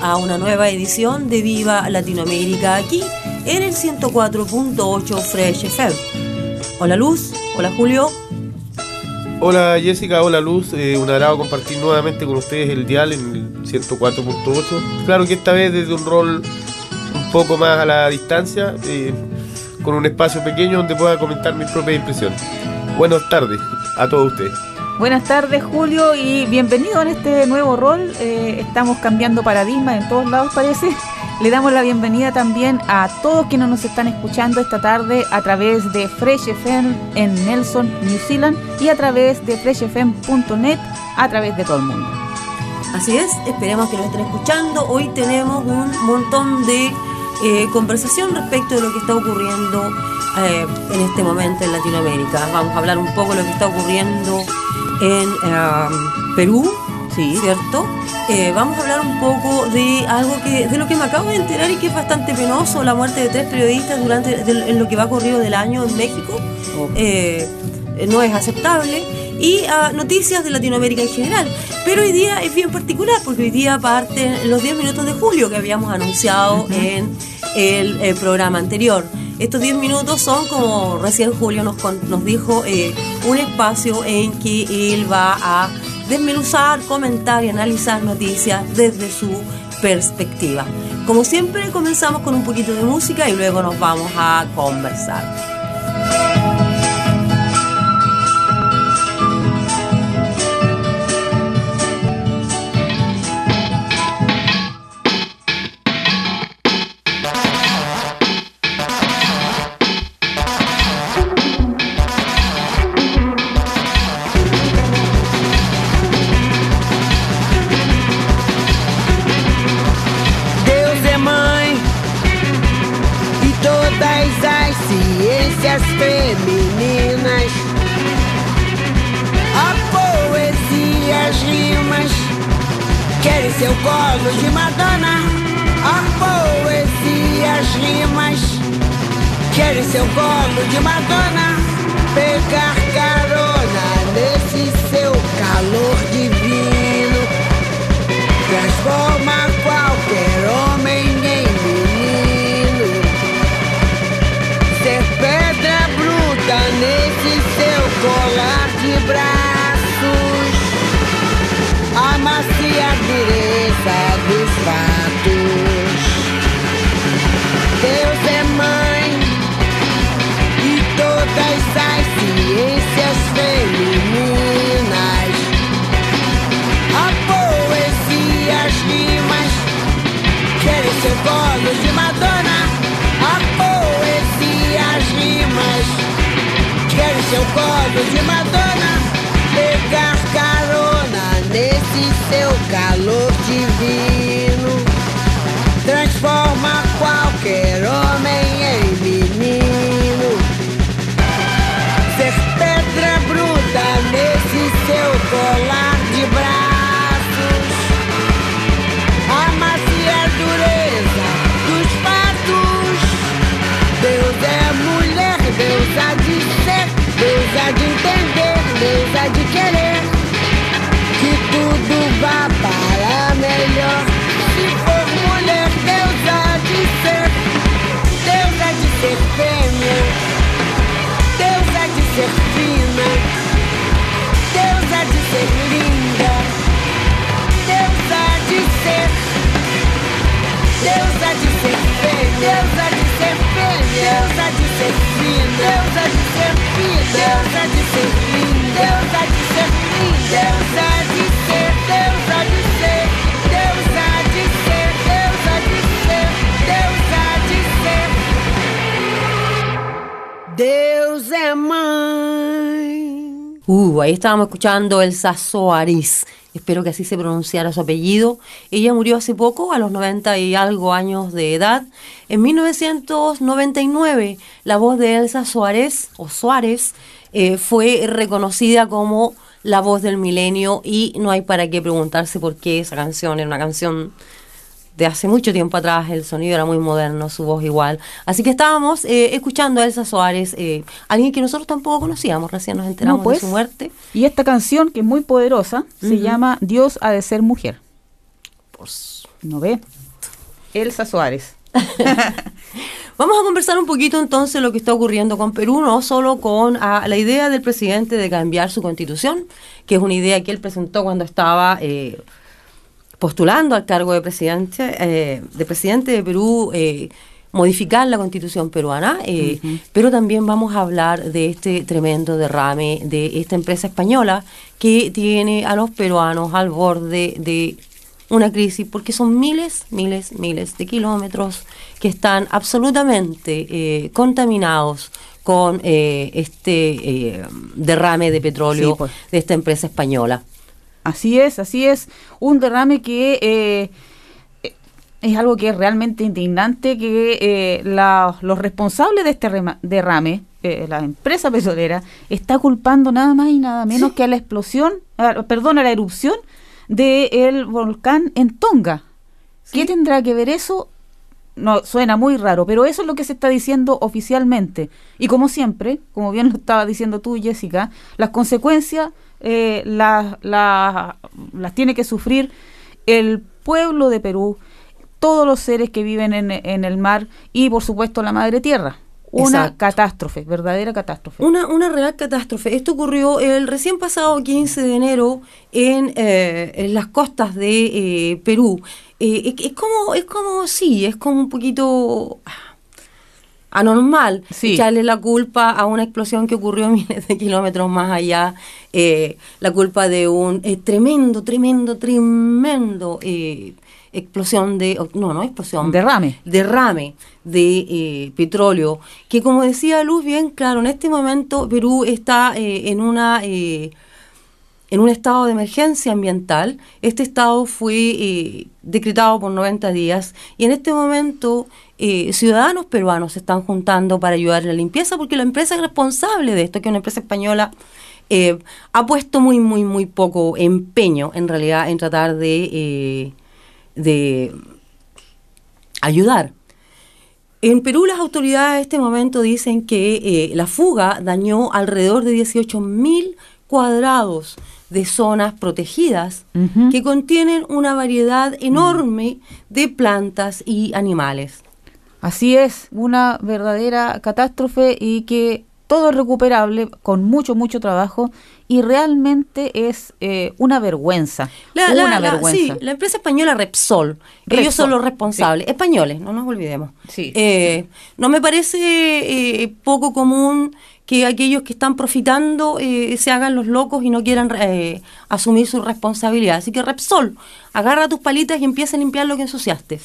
A una nueva edición de Viva Latinoamérica aquí en el 104.8 Fresh FM. Hola Luz, hola Julio. Hola Jessica, hola Luz, eh, un agrado compartir nuevamente con ustedes el dial en el 104.8. Claro que esta vez desde un rol un poco más a la distancia, eh, con un espacio pequeño donde pueda comentar mis propias impresiones. Buenas tardes a todos ustedes. Buenas tardes Julio y bienvenido en este nuevo rol. Eh, estamos cambiando paradigma en todos lados parece. Le damos la bienvenida también a todos quienes nos están escuchando esta tarde a través de Fresh FM en Nelson, New Zealand y a través de freshfm.net a través de todo el mundo. Así es, esperemos que nos estén escuchando. Hoy tenemos un montón de eh, conversación respecto de lo que está ocurriendo eh, en este momento en Latinoamérica. Vamos a hablar un poco de lo que está ocurriendo en um, Perú, sí. ¿cierto? Eh, vamos a hablar un poco de algo que de lo que me acabo de enterar y que es bastante penoso, la muerte de tres periodistas durante en lo que va corrido del año en México. Eh, no es aceptable y uh, noticias de Latinoamérica en general. Pero hoy día es bien particular porque hoy día parten los 10 minutos de julio que habíamos anunciado en el, el, programa anterior. Estos 10 minutos son, como recién Julio nos, nos dijo, eh, un espacio en que él va a desmenuzar, comentar y analizar noticias desde su perspectiva. Como siempre, comenzamos con un poquito de música y luego nos vamos a conversar. fatos. Deus é mãe e todas as ciências femininas. A poesia, as rimas, querem ser bolos de Madonna. A poesia, as rimas, querem ser bolos de Madonna. Pegar carona nesse seu calor divino. coisa é de querer que tudo vá para melhor. Se for mulher, Deus há de ser, Deus há de ser fêmea, Deus há de ser fina, Deus há de ser linda, Deus há de ser, Deus há de ser fêmea, Deus há de ser fêmea, Deus há de ser fina, Deus há de ser fina, Deus há de ser linda. É mãe. Uh, ahí estábamos escuchando Elsa Soares. Espero que así se pronunciara su apellido. Ella murió hace poco, a los 90 y algo años de edad. En 1999, la voz de Elsa Suárez, o Suárez, eh, fue reconocida como la voz del milenio y no hay para qué preguntarse por qué esa canción era una canción de hace mucho tiempo atrás, el sonido era muy moderno, su voz igual. Así que estábamos eh, escuchando a Elsa Suárez, eh, alguien que nosotros tampoco conocíamos, recién nos enteramos No, pues. de su muerte. Y esta canción, que es muy poderosa, se llama Dios ha de ser mujer. Pues, ¿No ve? Elsa Suárez. Vamos a conversar un poquito entonces lo que está ocurriendo con Perú, no solo con ah, la idea del presidente de cambiar su constitución, que es una idea que él presentó cuando estaba eh, postulando al cargo de presidente, eh, de presidente de Perú, eh, modificar la constitución peruana, eh, pero también vamos a hablar de este tremendo derrame de esta empresa española que tiene a los peruanos al borde de una crisis, porque son miles, miles, miles de kilómetros que están absolutamente eh, contaminados con eh, este eh, derrame de petróleo Sí, pues. de esta empresa española. Así es, así es. Un derrame que eh, eh, es algo que es realmente indignante, que la- los responsables de este derrame, eh, la empresa petrolera, está culpando nada más y nada menos que a la explosión, a- perdón, a la erupción del volcán en Tonga. ¿Qué tendrá que ver eso? No, suena muy raro, pero eso es lo que se está diciendo oficialmente. Y como siempre, como bien lo estaba diciendo tú, Jessica, las consecuencias eh, las, las- las tiene que sufrir el pueblo de Perú, todos los seres que viven en, en el mar y, por supuesto, la madre tierra. Una Exacto. catástrofe, verdadera catástrofe. Una, una real catástrofe. Esto ocurrió el recién pasado 15 de enero en, eh, en las costas de eh, Perú. Eh, es, como, es como, sí, es como un poquito ah, anormal Sí. echarle la culpa a una explosión que ocurrió miles de kilómetros más allá, eh, la culpa de un tremendo, tremendo, tremendo explosión de, no, no explosión, Derrame. derrame de eh, petróleo, que como decía Luz bien claro, en este momento Perú está eh, en una eh, en un estado de emergencia ambiental. Este estado fue eh, decretado por 90 días y en este momento eh, ciudadanos peruanos se están juntando para ayudar en la limpieza porque la empresa responsable de esto, que es una empresa española, eh, ha puesto muy, muy, muy poco empeño en realidad en tratar de, eh, de ayudar. En Perú las autoridades en este momento dicen que eh, la fuga dañó alrededor de 18 mil cuadrados de zonas protegidas que contienen una variedad enorme de plantas y animales. Así es, una verdadera catástrofe y que todo es recuperable con mucho, mucho trabajo y realmente es eh, una vergüenza. La, una la- la- vergüenza. sí, la empresa española Repsol, ellos son los responsables, españoles, no nos olvidemos. Sí. Eh, no me parece eh, poco común que aquellos que están profitando eh, se hagan los locos y no quieran eh, asumir su responsabilidad. Así que Repsol, agarra tus palitas y empieza a limpiar lo que ensuciaste.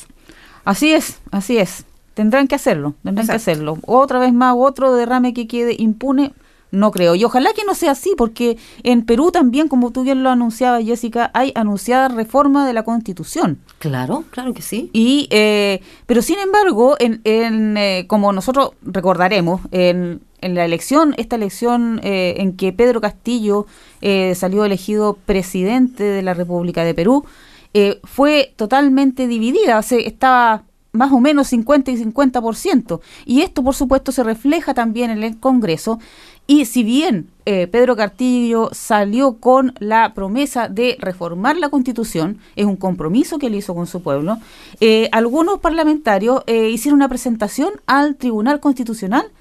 Así es, así es. Tendrán que hacerlo, tendrán que hacerlo. Otra vez más, otro derrame que quede impune, no creo. Y ojalá que no sea así, porque en Perú también, como tú bien lo anunciabas, Jessica, hay anunciada reforma de la Constitución. Claro, claro que sí. Y, eh, pero sin embargo, en, en, eh, como nosotros recordaremos, en, en la elección, esta elección eh, en que Pedro Castillo eh, salió elegido presidente de la República de Perú, eh, fue totalmente dividida, o sea, estaba más o menos 50 y 50%. Y esto, por supuesto, se refleja también en el Congreso. Y si bien eh, Pedro Castillo salió con la promesa de reformar la Constitución, es un compromiso que él hizo con su pueblo, eh, algunos parlamentarios eh, hicieron una presentación al Tribunal Constitucional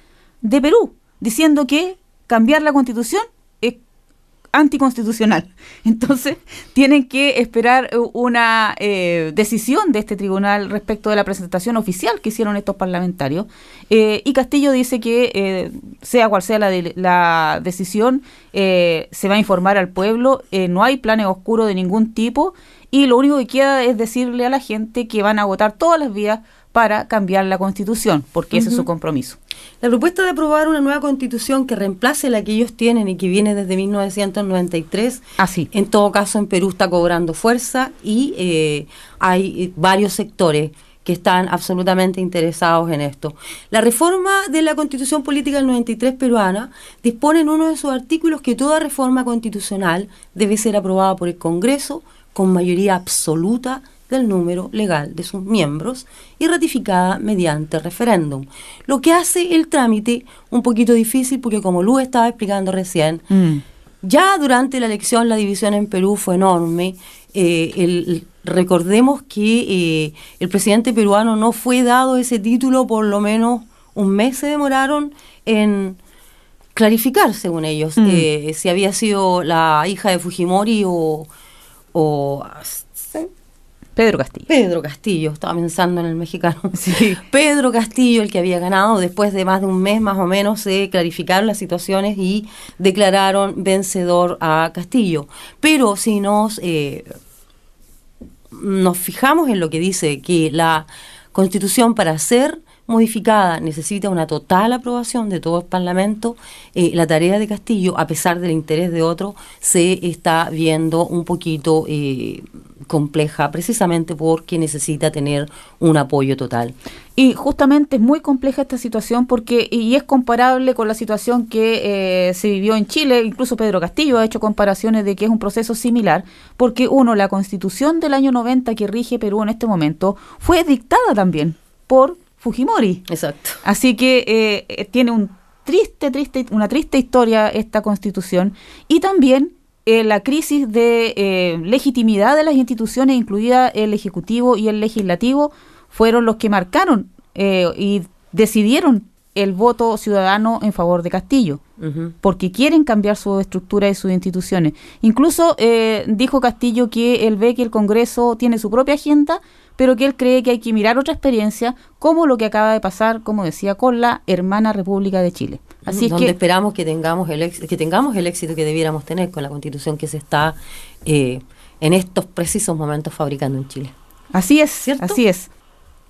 de Perú, diciendo que cambiar la Constitución anticonstitucional. Entonces, tienen que esperar eh, una eh, decisión de este tribunal respecto de la presentación oficial que hicieron estos parlamentarios. Eh, y Castillo dice que eh, sea cual sea la, la decisión, se va a informar al pueblo, no hay planes oscuros de ningún tipo y lo único que queda es decirle a la gente que van a votar todas las vías para cambiar la constitución, porque ese es su compromiso. La propuesta de aprobar una nueva constitución que reemplace la que ellos tienen y que viene desde 1993, Así. en todo caso en Perú está cobrando fuerza y eh, hay varios sectores que están absolutamente interesados en esto. La reforma de la constitución política del 93 peruana dispone en uno de sus artículos que toda reforma constitucional debe ser aprobada por el Congreso con mayoría absoluta del número legal de sus miembros y ratificada mediante referéndum. Lo que hace el trámite un poquito difícil porque como Lu estaba explicando recién, Mm. ya durante la elección la división en Perú fue enorme. Eh, el- recordemos que eh, el presidente peruano no fue dado ese título, por lo menos un mes se demoraron en clarificar, según ellos, Mm. eh, si había sido la hija de Fujimori o, o Pedro Castillo. Pedro Castillo, estaba pensando en el mexicano. Sí. Pedro Castillo, el que había ganado, después de más de un mes más o menos, se clarificaron las situaciones y declararon vencedor a Castillo. Pero si nos, eh, nos fijamos en lo que dice que la constitución para ser modificada necesita una total aprobación de todo el Parlamento, eh, la tarea de Castillo, a pesar del interés de otro, se está viendo un poquito eh, compleja, precisamente porque necesita tener un apoyo total. Y justamente es muy compleja esta situación porque y es comparable con la situación que eh, se vivió en Chile, incluso Pedro Castillo ha hecho comparaciones de que es un proceso similar, porque uno, la constitución del año 90 que rige Perú en este momento fue dictada también por Fujimori. Exacto. Así que eh, tiene un triste, triste, una triste historia esta constitución y también eh, la crisis de eh, legitimidad de las instituciones, incluida el ejecutivo y el legislativo, fueron los que marcaron eh, y decidieron el voto ciudadano en favor de Castillo porque quieren cambiar su estructura y sus instituciones. Incluso eh, dijo Castillo que él ve que el Congreso tiene su propia agenda, pero que él cree que hay que mirar otra experiencia, como lo que acaba de pasar, como decía, con la hermana República de Chile. Así es donde que esperamos que tengamos el éxito, que tengamos el éxito que debiéramos tener con la constitución que se está eh, en estos precisos momentos fabricando en Chile. así es, ¿Cierto? así es.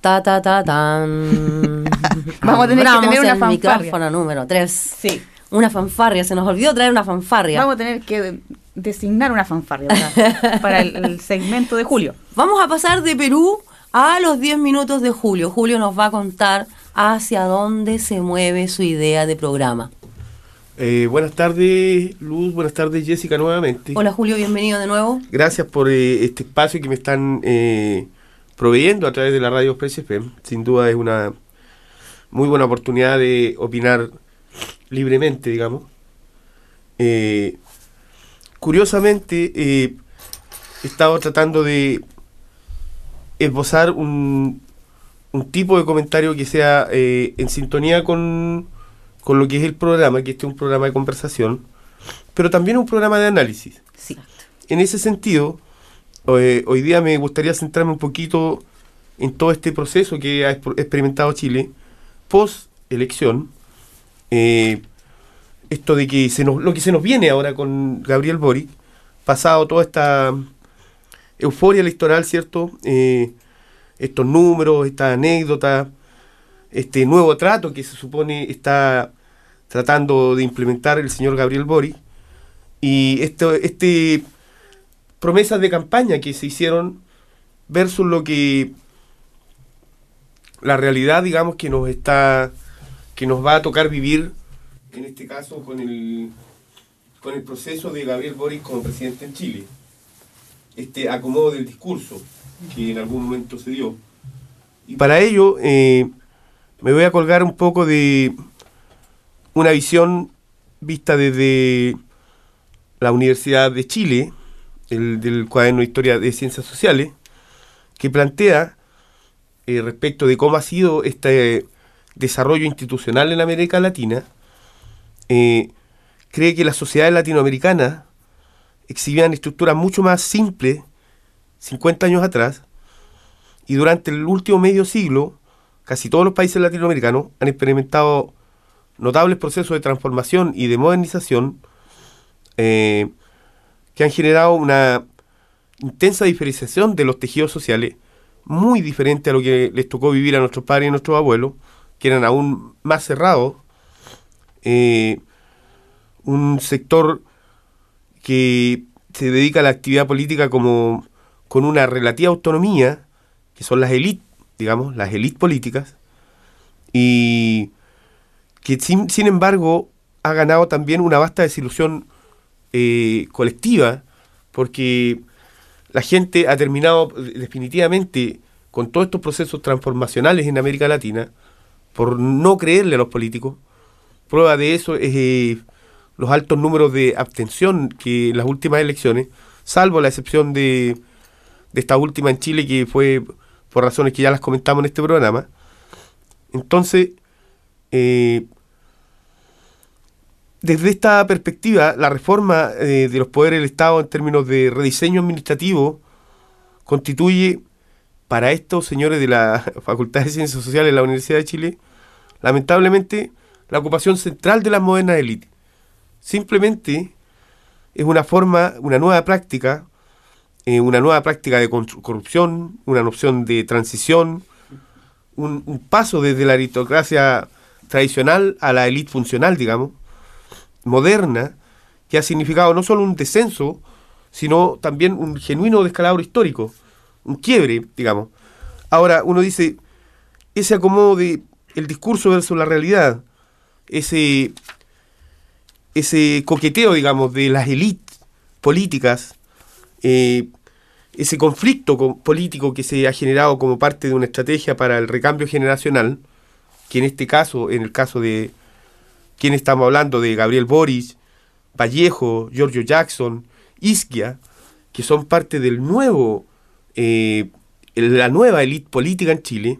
Ta ta ta tan. Vamos a tener que tener una el fanfarria. micrófono número 3. Sí. Una fanfarria, se nos olvidó traer una fanfarria. Vamos a tener que de- designar una fanfarria para, para el, el segmento de julio. Vamos a pasar de Perú a los 10 minutos de Julio. Julio nos va a contar hacia dónde se mueve su idea de programa. Eh, buenas tardes, Luz. Buenas tardes, Jessica, nuevamente. Hola Julio, bienvenido de nuevo. Gracias por eh, este espacio que me están eh, proveyendo a través de la radio Express FM. Sin duda es una muy buena oportunidad de opinar libremente, digamos. Eh, curiosamente, eh, he estado tratando de esbozar un, un tipo de comentario que sea eh, en sintonía con, con lo que es el programa, que este es un programa de conversación, pero también un programa de análisis. Sí. En ese sentido, eh, hoy día me gustaría centrarme un poquito en todo este proceso que ha exp- experimentado Chile post elección. Eh, esto de que se nos, lo que se nos viene ahora con Gabriel Boric, pasado toda esta euforia electoral, ¿cierto? Eh, estos números, esta anécdota, este nuevo trato que se supone está tratando de implementar el señor Gabriel Boric y esto, este promesas de campaña que se hicieron versus lo que la realidad digamos que nos está que nos va a tocar vivir en este caso con el con el proceso de Gabriel Boric como presidente en Chile. Este acomodo del discurso que en algún momento se dio. Y para ello eh, me voy a colgar un poco de una visión vista desde la Universidad de Chile, el, del cuaderno de Historia de Ciencias Sociales, que plantea eh, respecto de cómo ha sido este desarrollo institucional en América Latina, eh, cree que las sociedades latinoamericanas exhibían estructuras mucho más simples 50 años atrás, y durante el último medio siglo, casi todos los países latinoamericanos han experimentado notables procesos de transformación y de modernización eh, que han generado una intensa diferenciación de los tejidos sociales, muy diferente a lo que les tocó vivir a nuestros padres y a nuestros abuelos, que eran aún más cerrados. eh, un sector que se dedica a la actividad política como con una relativa autonomía, que son las élites, digamos, las élites políticas, y que sin, embargo ha ganado también una vasta desilusión eh, colectiva, porque la gente ha terminado definitivamente con todos estos procesos transformacionales en América Latina por no creerle a los políticos. Prueba de eso es eh, los altos números de abstención que en las últimas elecciones, salvo la excepción de, de esta última en Chile que fue por razones que ya las comentamos en este programa. Entonces, eh, desde esta perspectiva, la reforma eh, de los poderes del Estado en términos de rediseño administrativo constituye para estos señores de la Facultad de Ciencias Sociales de la Universidad de Chile, lamentablemente, la ocupación central de las modernas élites. Simplemente es una forma, una nueva práctica, eh, una nueva práctica de corrupción, una noción de transición, un, un paso desde la aristocracia tradicional a la élite funcional, digamos, moderna, que ha significado no solo un descenso, sino también un genuino descalabro histórico, un quiebre, digamos. Ahora, uno dice, ese acomodo de el discurso versus la realidad, ese, ese coqueteo, digamos, de las élites políticas, eh, ese conflicto co- político que se ha generado como parte de una estrategia para el recambio generacional, que en este caso, en el caso de quien estamos hablando, de Gabriel Boris, Vallejo, Giorgio Jackson, Isquia, que son parte del nuevo, eh, la nueva élite política en Chile,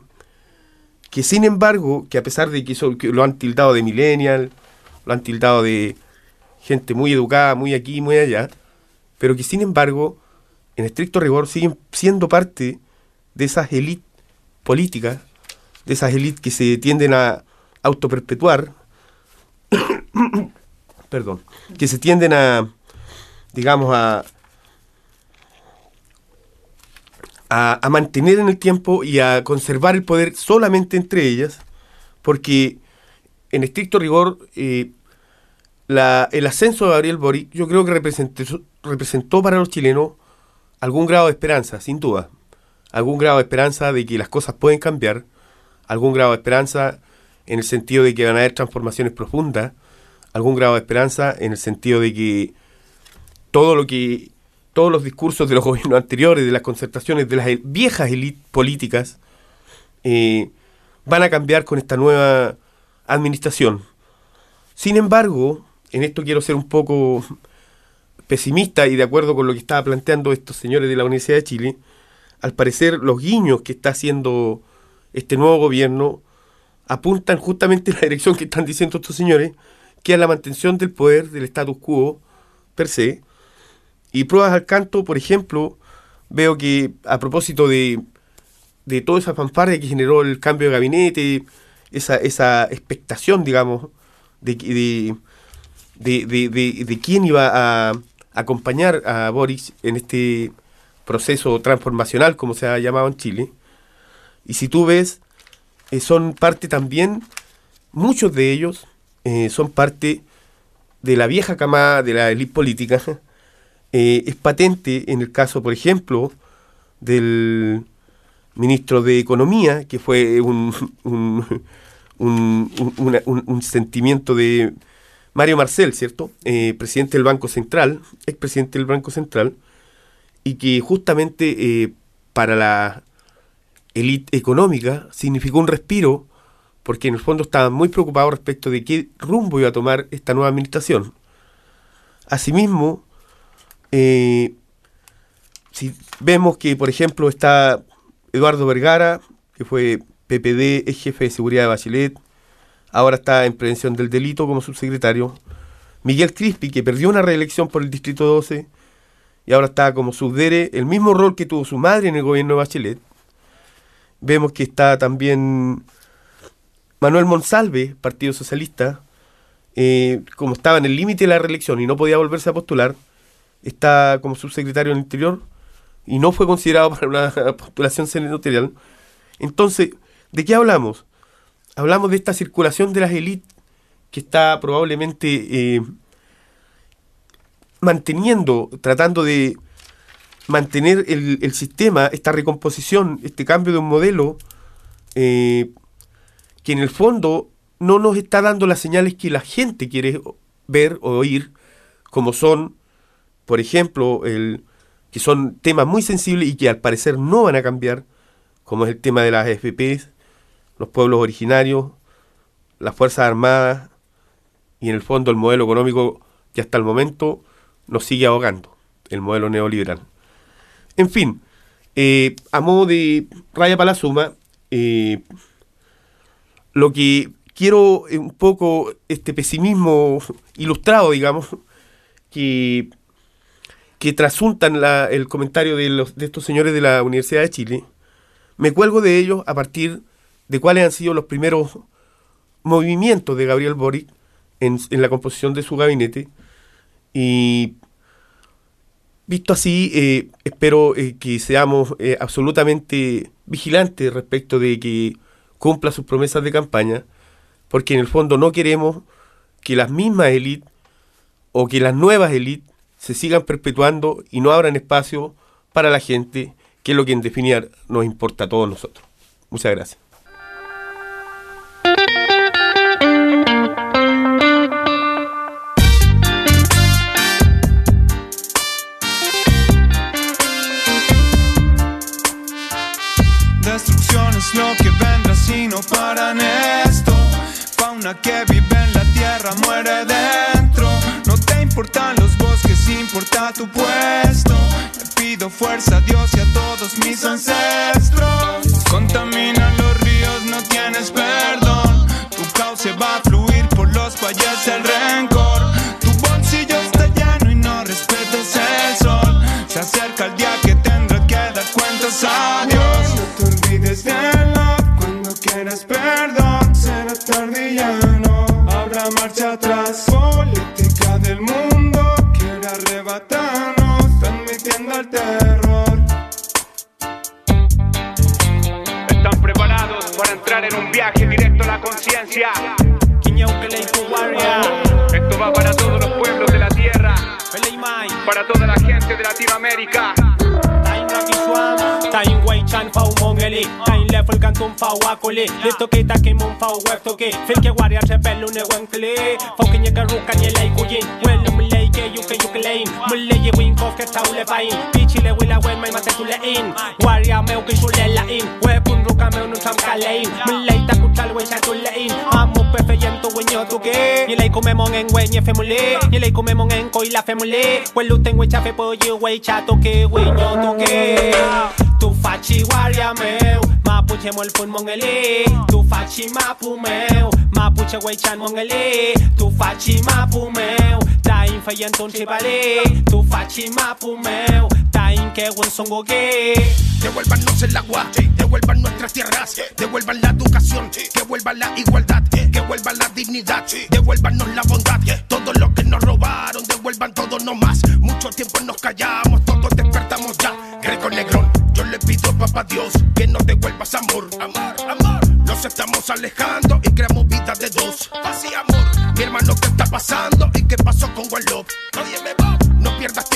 que sin embargo, que a pesar de que, que lo han tildado de millennial, lo han tildado de gente muy educada, muy aquí, muy allá, pero que sin embargo, en estricto rigor, siguen siendo parte de esas élites políticas, de esas élites que se tienden a autoperpetuar, perdón, que se tienden a, digamos, a, a, mantener en el tiempo y a conservar el poder solamente entre ellas, porque en estricto rigor, eh, la- el ascenso de Gabriel Boric yo creo que representó, representó para los chilenos algún grado de esperanza, sin duda. Algún grado de esperanza de que las cosas pueden cambiar, algún grado de esperanza en el sentido de que van a haber transformaciones profundas, algún grado de esperanza en el sentido de que todo lo que todos los discursos de los gobiernos anteriores, de las concertaciones, de las viejas élites políticas, eh, van a cambiar con esta nueva administración. Sin embargo, en esto quiero ser un poco pesimista y de acuerdo con lo que estaba planteando estos señores de la Universidad de Chile, al parecer los guiños que está haciendo este nuevo gobierno apuntan justamente en la dirección que están diciendo estos señores, que es la mantención del poder del status quo per se. Y pruebas al canto, por ejemplo, veo que a propósito de, de toda esa fanfarria que generó el cambio de gabinete, esa, esa expectación, digamos, de, de, de- de quién iba a acompañar a Boris en este proceso transformacional, como se ha llamado en Chile. Y si tú ves, eh, son parte también, muchos de ellos eh, son parte de la vieja camada de la élite política. Eh, es patente en el caso, por ejemplo, del ministro de Economía, que fue un, un, sentimiento de Mario Marcel, ¿cierto? Eh, presidente del Banco Central, expresidente del Banco Central, y que justamente eh, para la élite económica significó un respiro, porque en el fondo estaban muy preocupados respecto de qué rumbo iba a tomar esta nueva administración. Asimismo, eh, si vemos que, por ejemplo, está Eduardo Vergara, que fue PPD, es jefe de seguridad de Bachelet, ahora está en prevención del delito como subsecretario. Miguel Crispi, que perdió una reelección por el Distrito 12 y ahora está como subdere, el mismo rol que tuvo su madre en el gobierno de Bachelet. Vemos que está también Manuel Monsalve, Partido Socialista, eh, como estaba en el límite de la reelección y no podía volverse a postular, está como subsecretario del Interior y no fue considerado para una postulación senatorial. Entonces, ¿de qué hablamos? Hablamos de esta circulación de las élites que está probablemente eh, manteniendo, tratando de mantener el, el sistema, esta recomposición, este cambio de un modelo eh, que en el fondo no nos está dando las señales que la gente quiere ver o oír, como son, por ejemplo, el, que son temas muy sensibles y que al parecer no van a cambiar, como es el tema de las FP, los pueblos originarios, las Fuerzas Armadas y en el fondo el modelo económico que hasta el momento nos sigue ahogando, el modelo neoliberal. En fin, eh, a modo de raya para la suma, eh, lo que quiero un poco este pesimismo ilustrado, digamos, que, que trasuntan la- el comentario de, los, de estos señores de la Universidad de Chile, me cuelgo de ellos a partir de cuáles han sido los primeros movimientos de Gabriel Boric en, la composición de su gabinete. Y visto así, eh, espero eh, que seamos eh, absolutamente vigilantes respecto de que cumpla sus promesas de campaña, porque en el fondo no queremos que las mismas élites o que las nuevas élites se sigan perpetuando y no abran espacio para la gente, que es lo que en definitiva nos importa a todos nosotros. Muchas gracias. Destrucción es lo que vendrá si no paran esto. Fauna que vive en la tierra muere dentro. Fuerza a Dios Fau Akoli Lito Kita Kim Mon Fau Web Toki Filke Warrior Rebel Une Wenkli Fau Kinye Garuka Nye Lei Kuyin Welu Mulei Ke Yuke Yuke Lein Mulei Ye Win Kof Ke Tau Le Bain Pichi Le Wila Wen Mai Mate Tule In. Warrior Meu Ke Shule La In. Webun Ruka Meu Nu Tam Kalein Mulei Taku Tal Wen Sha Tule In. Amu Pefe Yen Tu Wenyo Tuke Nye Lei Kume Mon En Wen Nye Femule Nye Lei Kume Mon En Koi La Femule Welu Ten Wen Cha Fe Po Ye Wei Cha Toke Wenyo Tuke Tu faci guardia meu. Mapuche mol pun mongeli. Tu faci mapu meu. Mapuche wei chan mongeli. Tu faci mapu meu. Ta in fayen ton chibali Tu faci mapu meu. Ta in ke won songo ge Devuélvanos el agua, devuelvan nuestras tierras, devuelvan la educación, que vuelva la igualdad, que vuelva la dignidad, devuélvanos la bondad, todo lo que nos robaron, devuelvan todo no más. Mucho tiempo nos callamos, todos despertamos ya. Greco Negrón, pido papá Dios que nos devuelvas amor, amar, amar. Nos estamos alejando y creamos vida de dos. Y amor, mi hermano, ¿qué está pasando? ¿Y qué pasó con One? Nadie me va, no pierdas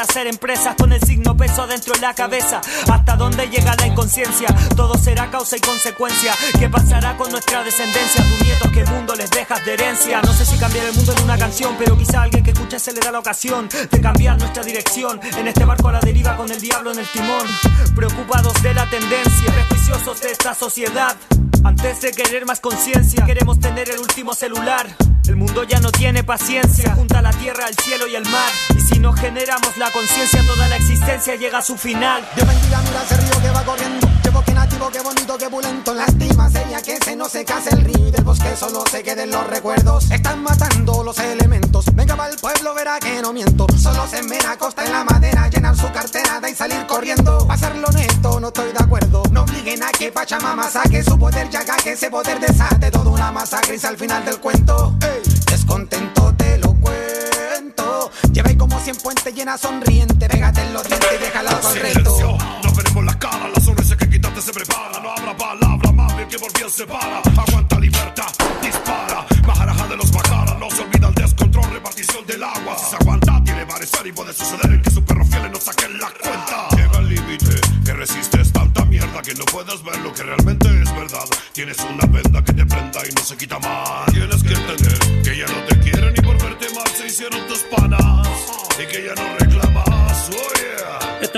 hacer empresas con el signo peso adentro de la cabeza. Hasta dónde llega la inconsciencia, todo será causa y consecuencia. ¿Qué pasará con nuestra descendencia? Tus nietos, ¿qué mundo les dejas de herencia? No sé si cambiar el mundo en una canción, pero quizá alguien que escuche se le da la ocasión de cambiar nuestra dirección. En este barco a la deriva con el diablo en el timón. Preocupados de la tendencia, prejuiciosos de esta sociedad. Antes de querer más conciencia, queremos tener el último celular. El mundo ya no tiene paciencia, junta la tierra, el cielo y el mar. No generamos la conciencia, toda la existencia llega a su final. Dios bendiga, mira ese río que va corriendo. Qué bosque nativo, qué bonito, qué pulento. Lástima sería que se no se case el río y del bosque solo se queden los recuerdos. Están matando los elementos. Venga va el pueblo, verá que no miento. Solo se mena costa en la madera, llenar su cartera de y salir corriendo. Pasarlo honesto, no estoy de acuerdo. No obliguen a que Pachamama saque su poder, ya que ese poder desate toda una masacre y al final del cuento. Ey, descontento 100 puentes llena sonriente. Pégate en los dientes y déjala al reto. Silencio, no veremos la cara, la sonrisa que quitaste se prepara. No habrá palabra bien que por bien se para. Aguanta libertad, dispara. Maharaja de los Mahara, no se olvida el descontrol, repartición del agua. Si se aguanta, tiene parecer y puede suceder que sus perros fieles no saquen la cuenta. Llega el límite, que resistes tanta mierda que no puedes ver lo que realmente es verdad. Tienes una venda que te prenda y no se quita más. Tienes que entender que ya no te quieren y por verte mal se hicieron tus panas. Y que ya no.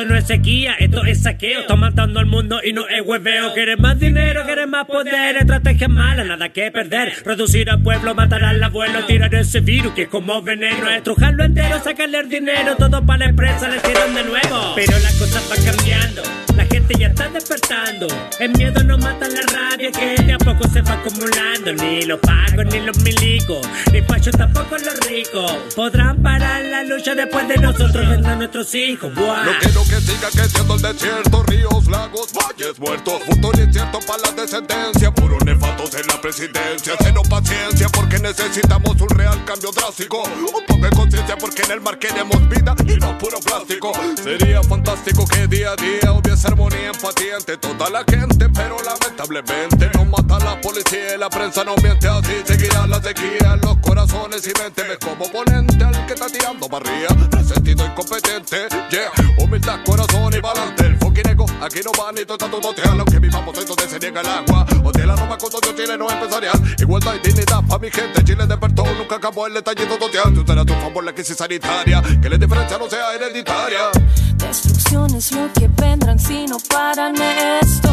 Esto no es sequía, esto es saqueo. Está matando al mundo y no es hueveo. Quieres más dinero, quieres más poder. Estrategia mala, nada que perder. Reducir al pueblo, matar al abuelo. Tirar ese virus que es como veneno. Estrujarlo entero, sacarle el dinero. Todo para la empresa, le tiran de nuevo. Pero las cosas van cambiando. La gente ya está despertando. El miedo no mata la rabia que de poco se va acumulando. Ni los pagos, ni los milicos. Ni Pacho tampoco los ricos. Podrán parar la lucha después de nosotros. Vendrán nuestros hijos. Buah. Que siga creciendo el desierto, ríos, lagos, valles muertos, futuro incierto para la descendencia, puros nefatos en la presidencia, cero paciencia porque necesitamos un real cambio drástico, un poco de conciencia porque en el mar queremos vida y no puro plástico. Sería fantástico que día a día hubiese armonía, empatía entre toda la gente, pero lamentablemente no mata la policía y la prensa no miente. Así, seguirá la sequía en los corazones y mente, ves como oponente al que está tirando barría, resentido incompetente, yeah, humildad, corazón y balance, el fucking ego, aquí no va ni todo todo real, aunque vivamos en donde se niega el agua, hotel la Roma con todo Chile no empresarial, igualdad y dignidad para mi gente, Chile despertó, nunca acabó el estallido social, tú serás tu favor la crisis sanitaria, que la diferencia no sea hereditaria. Destrucción es lo que vendrán si no paran esto.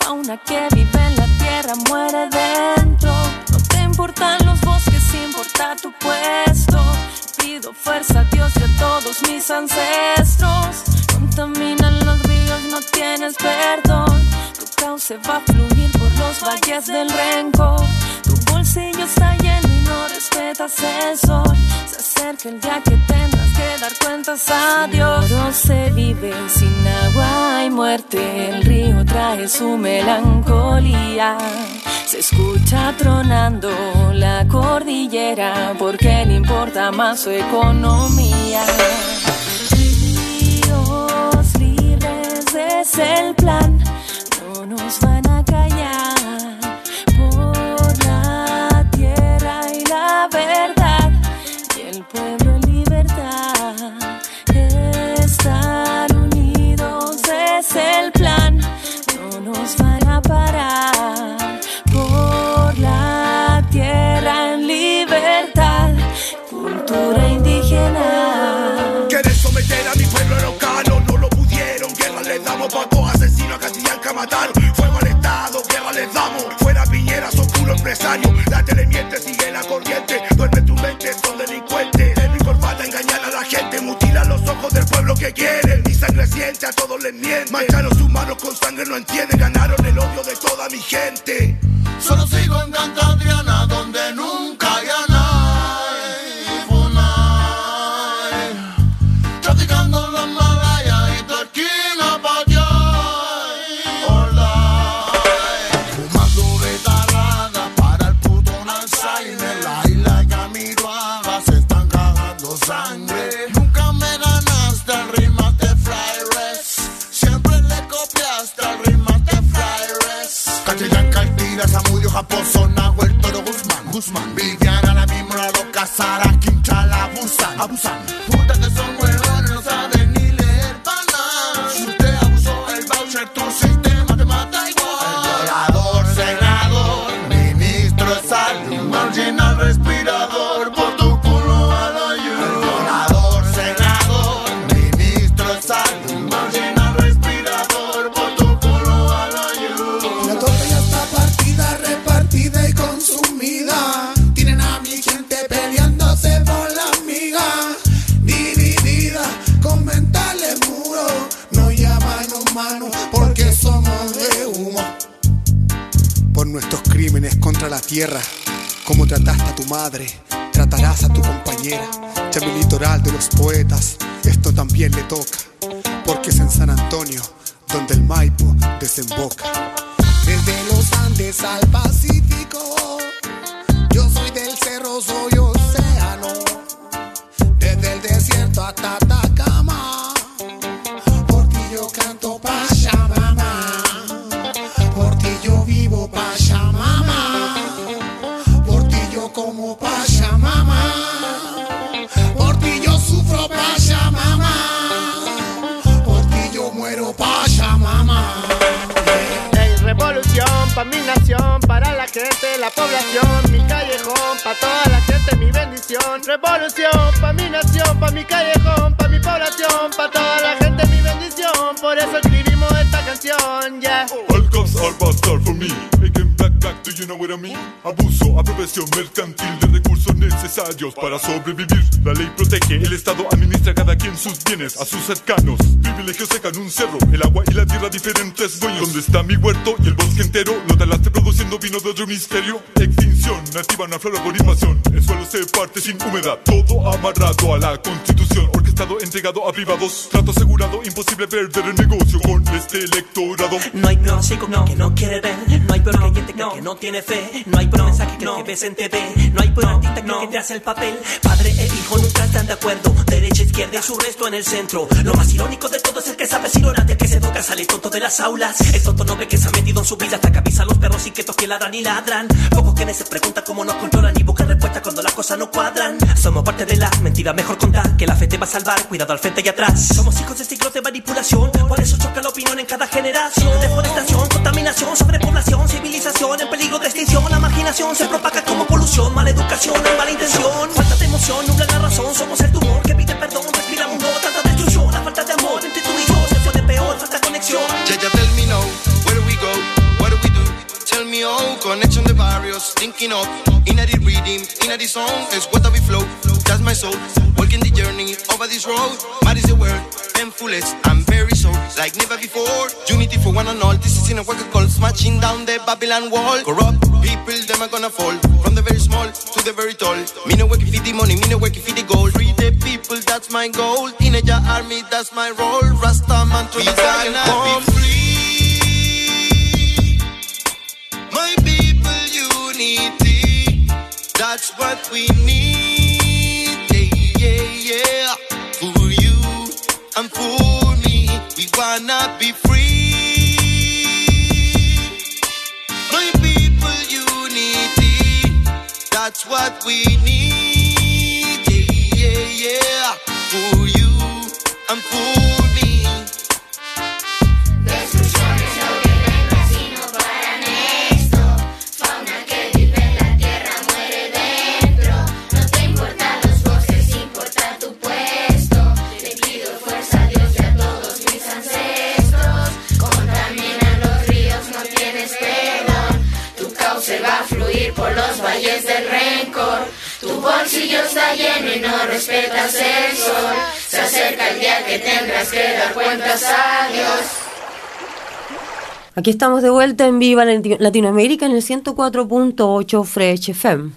Fauna que vive en la tierra muere dentro. No te importan los bosques, importa tu puesto. Pido fuerza a Dios y a todos mis ancestros. Contaminan los ríos, no tienes perdón. Tu cauce va a fluir por los valles del rencor. Tu bolsillo está lleno y no respetas el sol. Se acerca el día que tendrás que dar cuentas a Dios. Pero se vive sin agua y muerte. El río trae su melancolía. Se escucha tronando la cordillera porque le importa más su economía. Es el plan, no nos van mataron. Fuego al Estado, guerra les damos. Fuera Piñera, son puro empresario. La tele miente, sigue la corriente. Duerme tu mente, son delincuentes. De mi corbata engañan a la gente, mutila los ojos del pueblo que quieren. Mi sangre siente, a todos les miente. Mancharon sus manos con sangre, no entienden. Ganaron el odio de toda mi gente. Pa' toda la gente, mi bendición. Revolución pa' mi nación, pa' mi callejón, pa' mi población, pa' toda la gente, mi bendición. Por eso escribimos esta canción, ya. All cops are bastard for me. Making black black, do you know what I mean? Abuso, apropiación mercantil de recursos necesarios para sobrevivir. La ley protege, el Estado administra cada quien sus bienes a sus cercanos. Privilegios secan un cerro, el agua y la tierra diferentes dueños. ¿Dónde está mi huerto y el bosque entero? ¿Lo talaste produciendo vino de otro hemisferio? Extinción, nativa una flora por. El suelo se parte sin humedad, todo amarrado a la constitución. Entregado a privados. Trato asegurado, imposible perder el negocio con este electorado. No hay peor chico que no quiere ver. No hay peor creyente que, que no tiene fe. No hay peor mensaje que el que ves en TV. No hay peor artista que el que te hace el papel. Padre e hijo nunca están de acuerdo. Derecha, izquierda y su resto en el centro. Lo más irónico de todo es el que sabe si del que se toca sale tonto de las aulas. El tonto no ve que se ha metido en su vida hasta que avisa a los perros inquietos que ladran y ladran. Pocos que se preguntan cómo nos controlan y buscan respuestas cuando las cosas no cuadran. Somos parte de la mentira, mejor contar que la fe te va a salvar. Cuidado al frente y atrás. Somos hijos de ciclos de manipulación. Por eso choca la opinión en cada generación. Deforestación, contaminación, sobrepoblación, civilización en peligro de extinción. La marginación se propaga como polución, mala educación, mala intención. Falta de emoción, nubla la razón. Somos el tumor que pide perdón, respira mundo, tanta destrucción. La falta de amor entre tú y yo se pone peor, falta conexión. Me connection the barrios, thinking of Inna the rhythm, inna the song, is what we flow. That's my soul, walking the journey over this road. Mad is the word, and fullest, I'm very so, like never before. Unity for one and all, this is in a work call, smashing down the Babylon wall. Corrupt people, them are gonna fall, from the very small to the very tall. Me no work for the money, me no work for the gold. Free the people, that's my goal. In Teenager army, that's my role. Rasta man to the come that's what we need. Yeah, yeah, yeah. For you and for me, we wanna be free. My people unity, that's what we need. Yeah, yeah, yeah. For you and for y no respetas el sol. Se acerca el día que tendrás que dar cuentas a Dios. Aquí estamos de vuelta en Viva Lati- Latinoamérica en el 104.8 Fresh FM.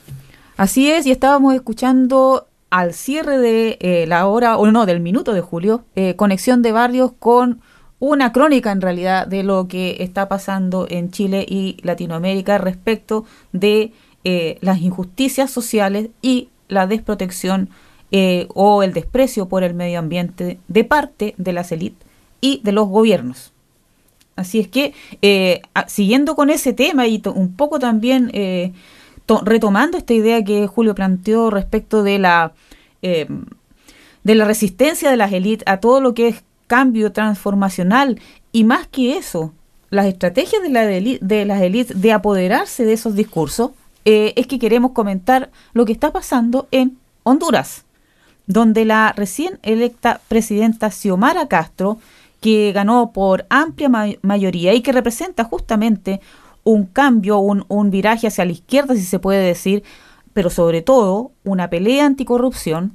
Así es, y estábamos escuchando al cierre de eh, la hora, o no, del minuto de julio, eh, Conexión de Barrios con una crónica en realidad de lo que está pasando en Chile y Latinoamérica respecto de eh, las injusticias sociales y la desprotección eh, o el desprecio por el medio ambiente de parte de las élites y de los gobiernos. Así es que, eh, siguiendo con ese tema y un poco también eh, to- retomando esta idea que Julio planteó respecto de la, de la resistencia de las élites a todo lo que es cambio transformacional y más que eso, las estrategias de, la deli- de las élites de apoderarse de esos discursos, eh, es que queremos comentar lo que está pasando en Honduras, donde la recién electa presidenta Xiomara Castro, que ganó por amplia ma- mayoría y que representa justamente un cambio, un, un viraje hacia la izquierda, si se puede decir, pero sobre todo una pelea anticorrupción,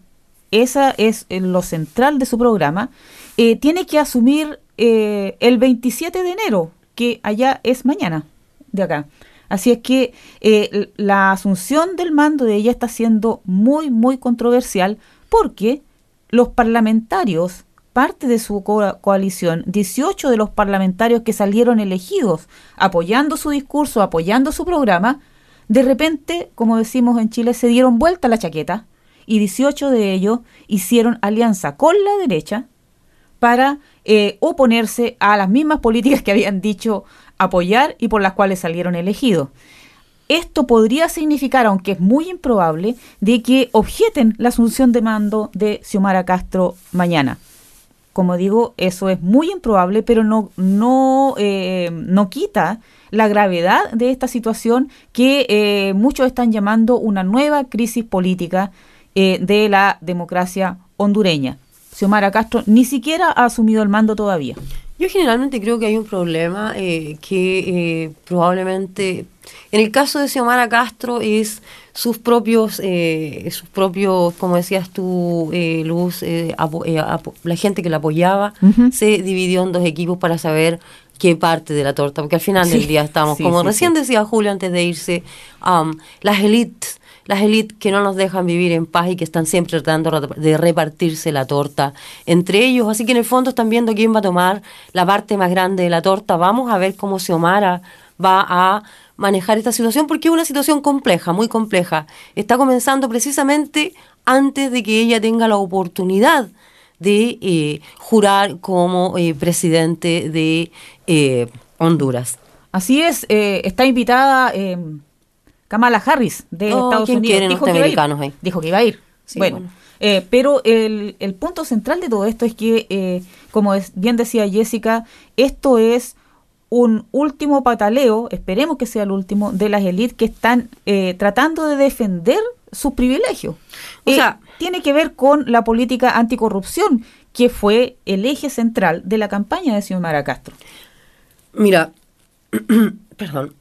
esa es eh, lo central de su programa, eh, tiene que asumir eh, el 27 de enero, que allá es mañana, de acá. Así es que eh, la asunción del mando de ella está siendo muy, muy controversial porque los parlamentarios, parte de su co- coalición, 18 de los parlamentarios que salieron elegidos apoyando su discurso, apoyando su programa, de repente, como decimos en Chile, se dieron vuelta la chaqueta y 18 de ellos hicieron alianza con la derecha para eh, oponerse a las mismas políticas que habían dicho apoyar y por las cuales salieron elegidos. Esto podría significar, aunque es muy improbable, de que objeten la asunción de mando de Xiomara Castro mañana. Como digo, eso es muy improbable, pero no, no, eh, no quita la gravedad de esta situación que eh, muchos están llamando una nueva crisis política eh, de la democracia hondureña. Xiomara Castro ni siquiera ha asumido el mando todavía. Yo generalmente creo que hay un problema eh, que eh, probablemente, en el caso de Xiomara Castro, es sus propios, eh, sus propios, como decías tú, eh, Luz, eh, apo- eh, apo- la gente que la apoyaba, se dividió en dos equipos para saber qué parte de la torta, porque al final Sí, del día estamos, sí, como sí, recién decía Julio antes de irse, um, las élites las élites que no nos dejan vivir en paz y que están siempre tratando de repartirse la torta entre ellos. Así que en el fondo están viendo quién va a tomar la parte más grande de la torta. Vamos a ver cómo Xiomara va a manejar esta situación porque es una situación compleja, muy compleja. Está comenzando precisamente antes de que ella tenga la oportunidad de eh, jurar como eh, presidente de eh, Honduras. Así es, eh, está invitada Kamala Harris de Oh, Estados ¿quién Unidos. Dijo que iba a ir. Dijo que iba a ir. Sí, bueno, bueno. eh, pero el, el punto central de todo esto es que, eh, como es- bien decía Jessica, esto es un último pataleo, esperemos que sea el último, de las élites que están eh, tratando de defender sus privilegios. O sea- tiene que ver con la política anticorrupción, que fue el eje central de la campaña de Xiomara Castro. Mira, perdón.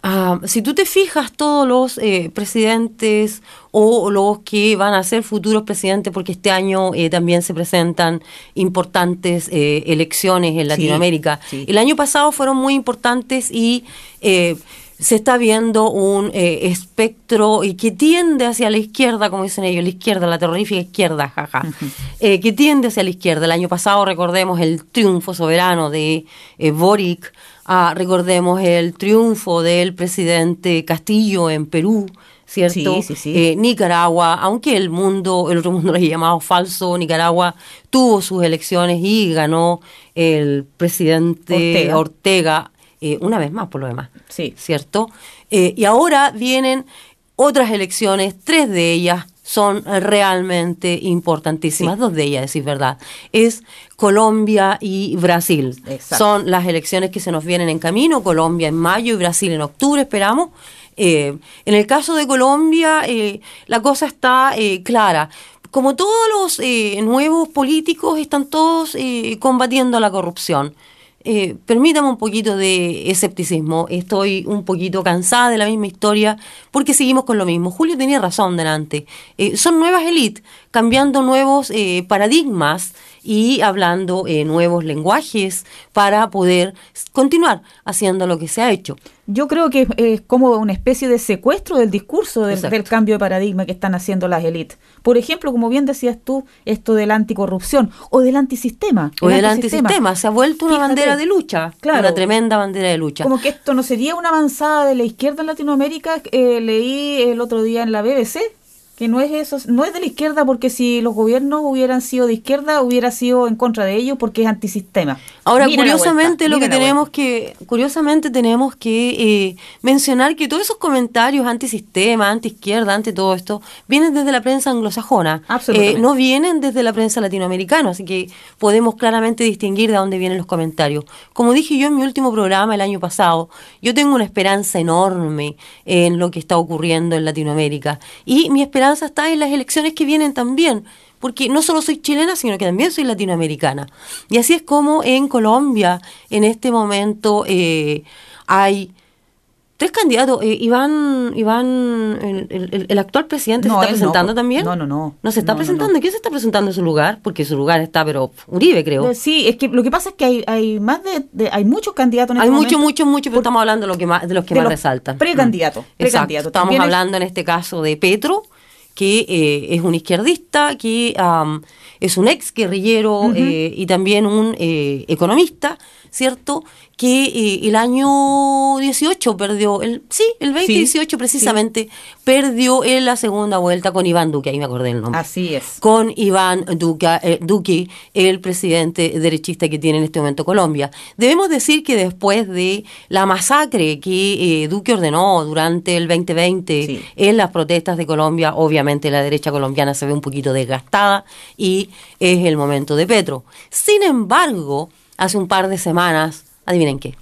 Ah, si tú te fijas, todos los eh, presidentes o los que van a ser futuros presidentes, porque este año eh, también se presentan importantes eh, elecciones en Latinoamérica. sí. El año pasado fueron muy importantes y se está viendo un espectro y que tiende hacia la izquierda, como dicen ellos, la izquierda, la terrorífica izquierda, jaja, que tiende hacia la izquierda. El año pasado recordemos el triunfo soberano de Boric, ah, recordemos el triunfo del presidente Castillo en Perú, ¿cierto? Sí, sí, sí. Eh, Nicaragua, aunque el mundo, el otro mundo lo haya llamado falso, Nicaragua tuvo sus elecciones y ganó el presidente Ortega. Ortega, eh, una vez más por lo demás. Sí. ¿Cierto? Eh, y ahora vienen otras elecciones, tres de ellas son realmente importantísimas, dos de ellas, decir verdad, es Colombia y Brasil. Exacto. Son las elecciones que se nos vienen en camino, Colombia en mayo y Brasil en octubre, esperamos. Eh, en el caso de Colombia, eh, la cosa está eh, clara. Como todos los eh, nuevos políticos, están todos eh, combatiendo la corrupción. Eh, permítame un poquito de escepticismo. Estoy un poquito cansada de la misma historia porque seguimos con lo mismo. Julio tenía razón delante. Eh, son nuevas élites cambiando nuevos eh, paradigmas y hablando eh, nuevos lenguajes para poder continuar haciendo lo que se ha hecho. Yo creo que es, es como una especie de secuestro del discurso del, del cambio de paradigma que están haciendo las élites. Por ejemplo, como bien decías tú, esto de la anticorrupción o del antisistema. O El el antisistema se ha vuelto una Fíjate, bandera de lucha, claro. una tremenda bandera de lucha. Como que esto no sería una avanzada de la izquierda en Latinoamérica. Eh, leí el otro día en la BBC que no es eso, no es de la izquierda porque si los gobiernos hubieran sido de izquierda hubiera sido en contra de ellos porque es antisistema. Ahora, Mira curiosamente, vuelta, lo que tenemos que, curiosamente tenemos que eh, mencionar que todos esos comentarios antisistema, antiizquierda, ante todo esto, vienen desde la prensa anglosajona. Absolutamente. Eh, no vienen desde la prensa latinoamericana, así que podemos claramente distinguir de dónde vienen los comentarios. Como dije yo en mi último programa el año pasado, yo tengo una esperanza enorme en lo que está ocurriendo en Latinoamérica. Y mi esperanza está en las elecciones que vienen también porque no solo soy chilena, sino que también soy latinoamericana. Y así es como en Colombia, en este momento, eh, hay tres candidatos. Eh, Iván, Iván el, el- el actual presidente, No, se está no, presentando también. No, no, no. ¿No se está No, presentando? ¿Quién se está presentando en su lugar? Porque su lugar está, pero Uribe, creo. Sí, es que lo que pasa es que hay, hay más de, de- hay muchos candidatos en Hay este mucho, momento. mucho, mucho, pero estamos hablando de, lo que más, de los que de más los resaltan. precandidatos, Mm. precandidatos. Estamos hablando en este caso de Petro, que eh, es un izquierdista, que am, es un ex guerrillero eh, y también un eh, economista, ¿cierto? Que eh, el año 18 perdió, el sí, el 2018 precisamente, perdió en la segunda vuelta con Iván Duque, ahí me acordé el nombre. Así es. Con Iván Duque, eh, Duque, el presidente derechista que tiene en este momento Colombia. Debemos decir que después de la masacre que eh, Duque ordenó durante el 2020 en las protestas de Colombia, obviamente la derecha colombiana se ve un poquito desgastada y es el momento de Petro. Sin embargo, hace un par de semanas, adivinen qué.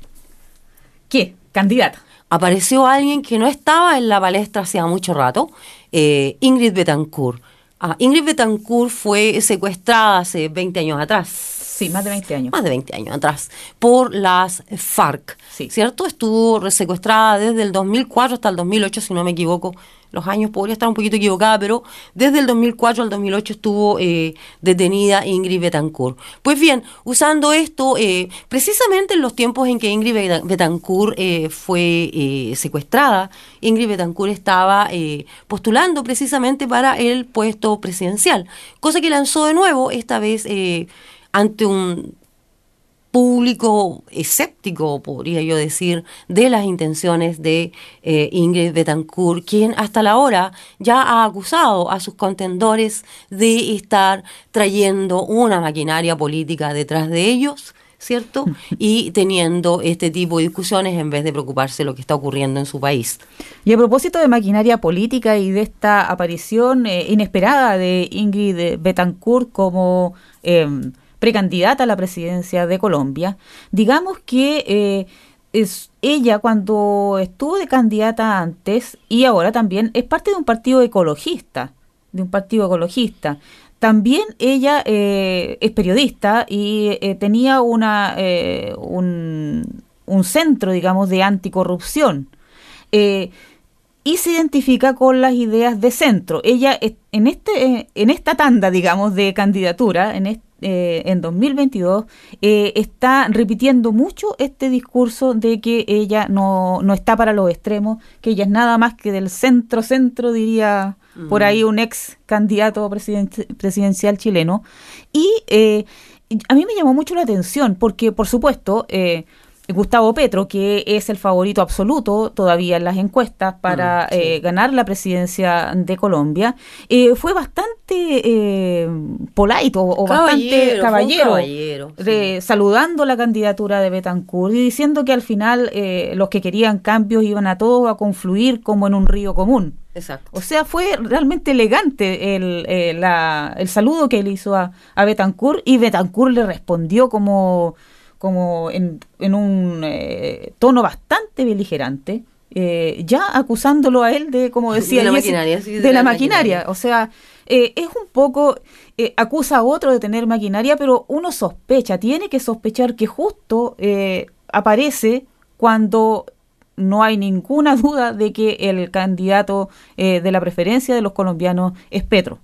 ¿Qué? Candidata. Apareció alguien que no estaba en la palestra hacía mucho rato, eh, Ingrid Betancourt. Ah, Ingrid Betancourt fue secuestrada hace 20 años atrás. Sí, más de 20 años. Más de 20 años atrás, por las FARC, ¿cierto? Estuvo secuestrada desde el 2004 hasta el 2008, si no me equivoco. Los años podría estar un poquito equivocada, pero desde el 2004 al 2008 estuvo eh, detenida Ingrid Betancourt. Pues bien, usando esto, eh, precisamente en los tiempos en que Ingrid Beta- Betancourt eh, fue eh, secuestrada, Ingrid Betancourt estaba eh, postulando precisamente para el puesto presidencial, cosa que lanzó de nuevo, esta vez ante un público escéptico, podría yo decir, de las intenciones de eh, Ingrid Betancourt, quien hasta la hora ya ha acusado a sus contendores de estar trayendo una maquinaria política detrás de ellos, ¿cierto? Y teniendo este tipo de discusiones en vez de preocuparse de lo que está ocurriendo en su país. Y a propósito de maquinaria política y de esta aparición eh, inesperada de Ingrid Betancourt como eh, precandidata a la presidencia de Colombia, digamos que eh, es ella cuando estuvo de candidata antes y ahora también es parte de un partido ecologista, de un partido ecologista. También ella eh, es periodista y eh, tenía una un, centro, digamos, de anticorrupción. Y se identifica con las ideas de centro. Ella en este en esta tanda, digamos, de candidatura en est- eh, en 2022 eh, está repitiendo mucho este discurso de que ella no, no está para los extremos, que ella es nada más que del centro centro, diría por ahí un ex candidato presiden- presidencial chileno. Y eh, a mí me llamó mucho la atención porque, por supuesto, eh, Gustavo Petro, que es el favorito absoluto todavía en las encuestas para Mm, sí. eh, ganar la presidencia de Colombia, eh, fue bastante eh, polite o, o bastante Caballero, caballero, caballero, de- saludando la candidatura de Betancourt y diciendo que al final eh, los que querían cambios iban a todos a confluir como en un río común. Exacto. O sea, fue realmente elegante el, eh, la- el saludo que él hizo a, a Betancourt y Betancourt le respondió como, como en, en un eh, tono bastante beligerante, eh, ya acusándolo a él de, como decía De la maquinaria, sí, de, la maquinaria. O sea, eh, es un poco, eh, acusa a otro de tener maquinaria, pero uno sospecha, tiene que sospechar que justo eh, aparece cuando no hay ninguna duda de que el candidato eh, de la preferencia de los colombianos es Petro.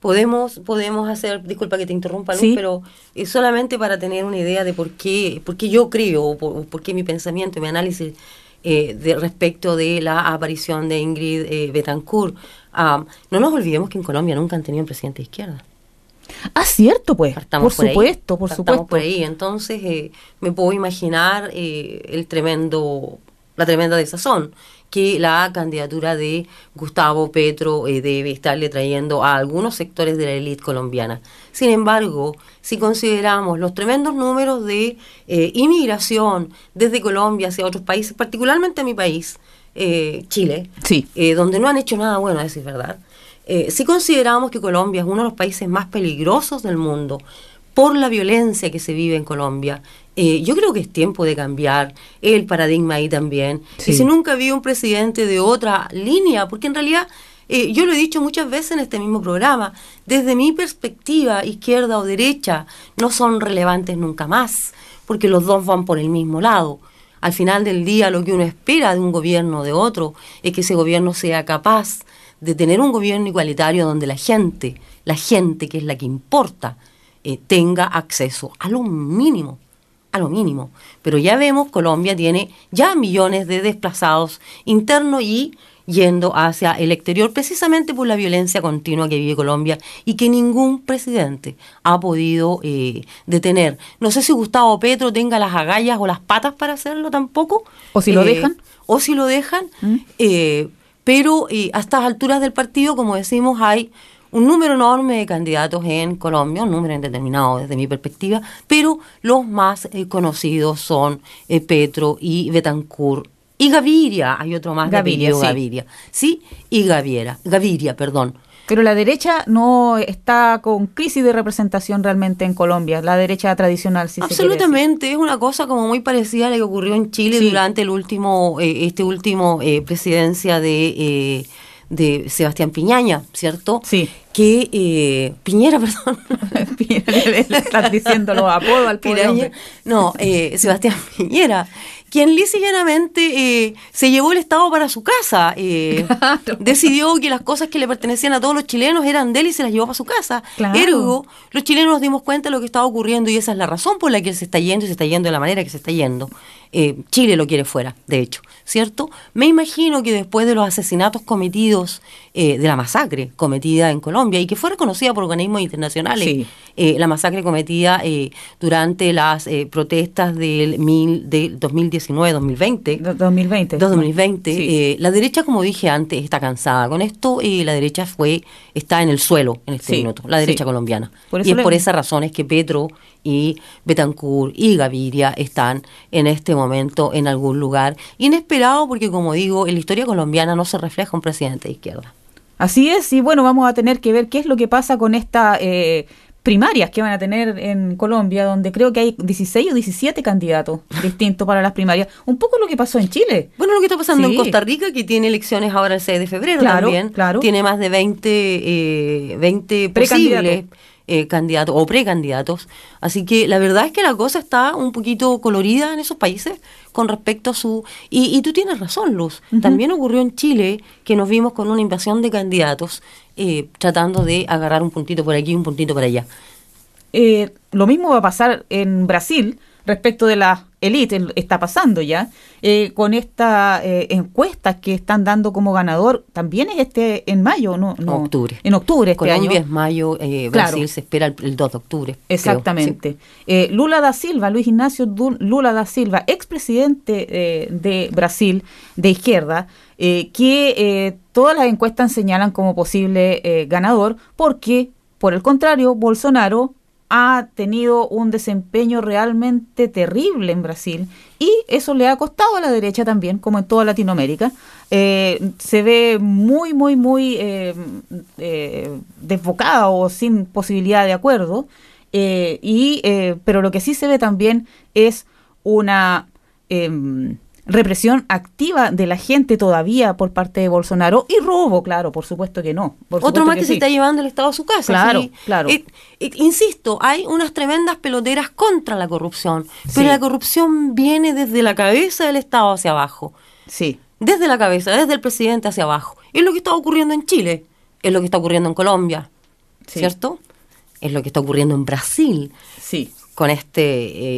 Podemos, podemos hacer, disculpa que te interrumpa, Luz, Sí. pero eh, solamente para tener una idea de por qué, por qué yo creo, o por, por qué mi pensamiento, mi análisis eh, de respecto de la aparición de Ingrid eh, Betancourt. Ah, no nos olvidemos que en Colombia nunca han tenido un presidente de izquierda. Ah, cierto, pues. Partamos por ahí. supuesto, por Partamos supuesto. por ahí. Entonces, eh, me puedo imaginar eh, el tremendo, la tremenda desazón que la candidatura de Gustavo Petro eh, debe estarle trayendo a algunos sectores de la élite colombiana. Sin embargo, si consideramos los tremendos números de eh, inmigración desde Colombia hacia otros países, particularmente a mi país, eh, Chile, donde no han hecho nada bueno, a decir verdad, si consideramos que Colombia es uno de los países más peligrosos del mundo por la violencia que se vive en Colombia, eh, yo creo que es tiempo de cambiar el paradigma ahí también. Sí. Y si nunca vi un presidente de otra línea, porque en realidad eh, yo lo he dicho muchas veces en este mismo programa, desde mi perspectiva, izquierda o derecha, no son relevantes nunca más, porque los dos van por el mismo lado. Al final del día lo que uno espera de un gobierno o de otro es que ese gobierno sea capaz de tener un gobierno igualitario donde la gente, la gente que es la que importa, eh, tenga acceso a lo mínimo, a lo mínimo. Pero ya vemos, Colombia tiene ya millones de desplazados internos y yendo hacia el exterior precisamente por la violencia continua que vive Colombia y que ningún presidente ha podido eh, detener. No sé si Gustavo Petro tenga las agallas o las patas para hacerlo tampoco. ¿O si lo dejan? O si lo dejan. eh, pero eh, a estas alturas del partido, como decimos, hay un número enorme de candidatos en Colombia, un número indeterminado desde mi perspectiva, pero los más eh, conocidos son eh, Petro y Betancourt. Y Gaviria, hay otro más Gaviria, sí. Gaviria. Sí, y Gaviera, Gaviria, perdón. Pero la derecha no está con crisis de representación realmente en Colombia, la derecha tradicional, si se. Absolutamente, es una cosa como muy parecida a la que ocurrió en Chile Sí. durante el último, eh, este último eh, presidencia de, eh, de Sebastián Piñaña, ¿cierto? Sí. Que eh, Piñera, perdón. Le estás diciendo los apodos al pobre hombre. No, eh, Sebastián Piñera, quien lisa y llanamente eh, se llevó el Estado para su casa. eh, Decidió que las cosas que le pertenecían a todos los chilenos eran de él y se las llevó para su casa. Claro. Ergo, los chilenos nos dimos cuenta de lo que estaba ocurriendo y esa es la razón por la que él se está yendo y se está yendo de la manera que se está yendo. Eh, Chile lo quiere fuera, de hecho, ¿cierto? Me imagino que después de los asesinatos cometidos, de la masacre cometida en Colombia y que fue reconocida por organismos internacionales, Sí. la masacre cometida durante las protestas del, mil, del 2019-2020. 2020. 2020. Sí. eh, la derecha, como dije antes, está cansada. Con esto, eh, la derecha fue está en el suelo en este Sí, minuto, la derecha sí. colombiana. Por y es le- por esa razón es que Petro y Betancourt y Gaviria están en este momento en algún lugar inesperado porque, como digo, en la historia colombiana no se refleja un presidente de izquierda. Así es, y bueno, vamos a tener que ver qué es lo que pasa con estas primarias que van a tener en Colombia, donde creo que hay 16 o 17 candidatos distintos para las primarias. Un poco lo que pasó en Chile. Bueno, lo que está pasando Sí. en Costa Rica, que tiene elecciones ahora el 6 de febrero Claro, también, claro. tiene más de 20, eh, 20 Precandidatos. posibles eh, candidatos o precandidatos. Así que la verdad es que la cosa está un poquito colorida en esos países con respecto a su... Y, y tú tienes razón, Luz. También ocurrió en Chile que nos vimos con una invasión de candidatos eh, tratando de agarrar un puntito por aquí y un puntito por allá. Eh, lo mismo va a pasar en Brasil respecto de la élite, está pasando ya, eh, con estas encuestas que están dando como ganador, también es este en mayo, ¿no? no octubre. En octubre este Colombia año. es mayo, eh, Claro. Brasil se espera el, el 2 de octubre. creo. Exactamente. Eh, Lula da Silva, Luis Ignacio Lula da Silva, expresidente eh, de Brasil de izquierda, eh, que eh, todas las encuestas señalan como posible eh, ganador, porque, por el contrario, Bolsonaro ha tenido un desempeño realmente terrible en Brasil y eso le ha costado a la derecha también, como en toda Latinoamérica. Eh, se ve muy, muy, muy eh, eh, desbocada o sin posibilidad de acuerdo. Eh, y, pero lo que sí se ve también es una em, represión activa de la gente todavía por parte de Bolsonaro y robo, claro, por supuesto que no. por Otro más que, se sí. está llevando el Estado a su casa. Claro, sí. claro. Eh, eh, insisto, hay unas tremendas peloteras contra la corrupción, Sí. pero la corrupción viene desde la cabeza del Estado hacia abajo. Sí. Desde la cabeza, desde el presidente hacia abajo. Es lo que está ocurriendo en Chile, es lo que está ocurriendo en Colombia. ¿cierto? Es lo que está ocurriendo en Brasil. Sí. con este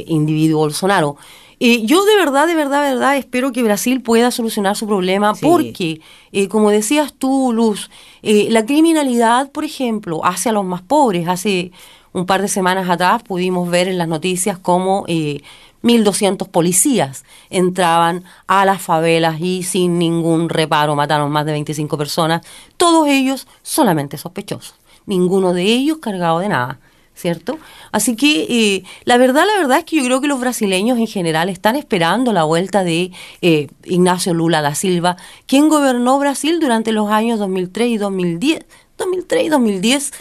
eh, individuo Bolsonaro. Eh, yo de verdad, de verdad, de verdad espero que Brasil pueda solucionar su problema porque, eh, como decías tú, Luz, eh, la criminalidad, por ejemplo, hacia los más pobres. Hace un par de semanas atrás pudimos ver en las noticias cómo eh, 1.200 policías entraban a las favelas y sin ningún reparo mataron más de 25 personas, todos ellos solamente sospechosos, ninguno de ellos cargado de nada. ¿Cierto? Así que eh, la verdad, la verdad es que yo creo que los brasileños en general están esperando la vuelta de eh, Ignacio Lula da Silva, quien gobernó Brasil durante los años 2003 y 2010, 2003 y 2010,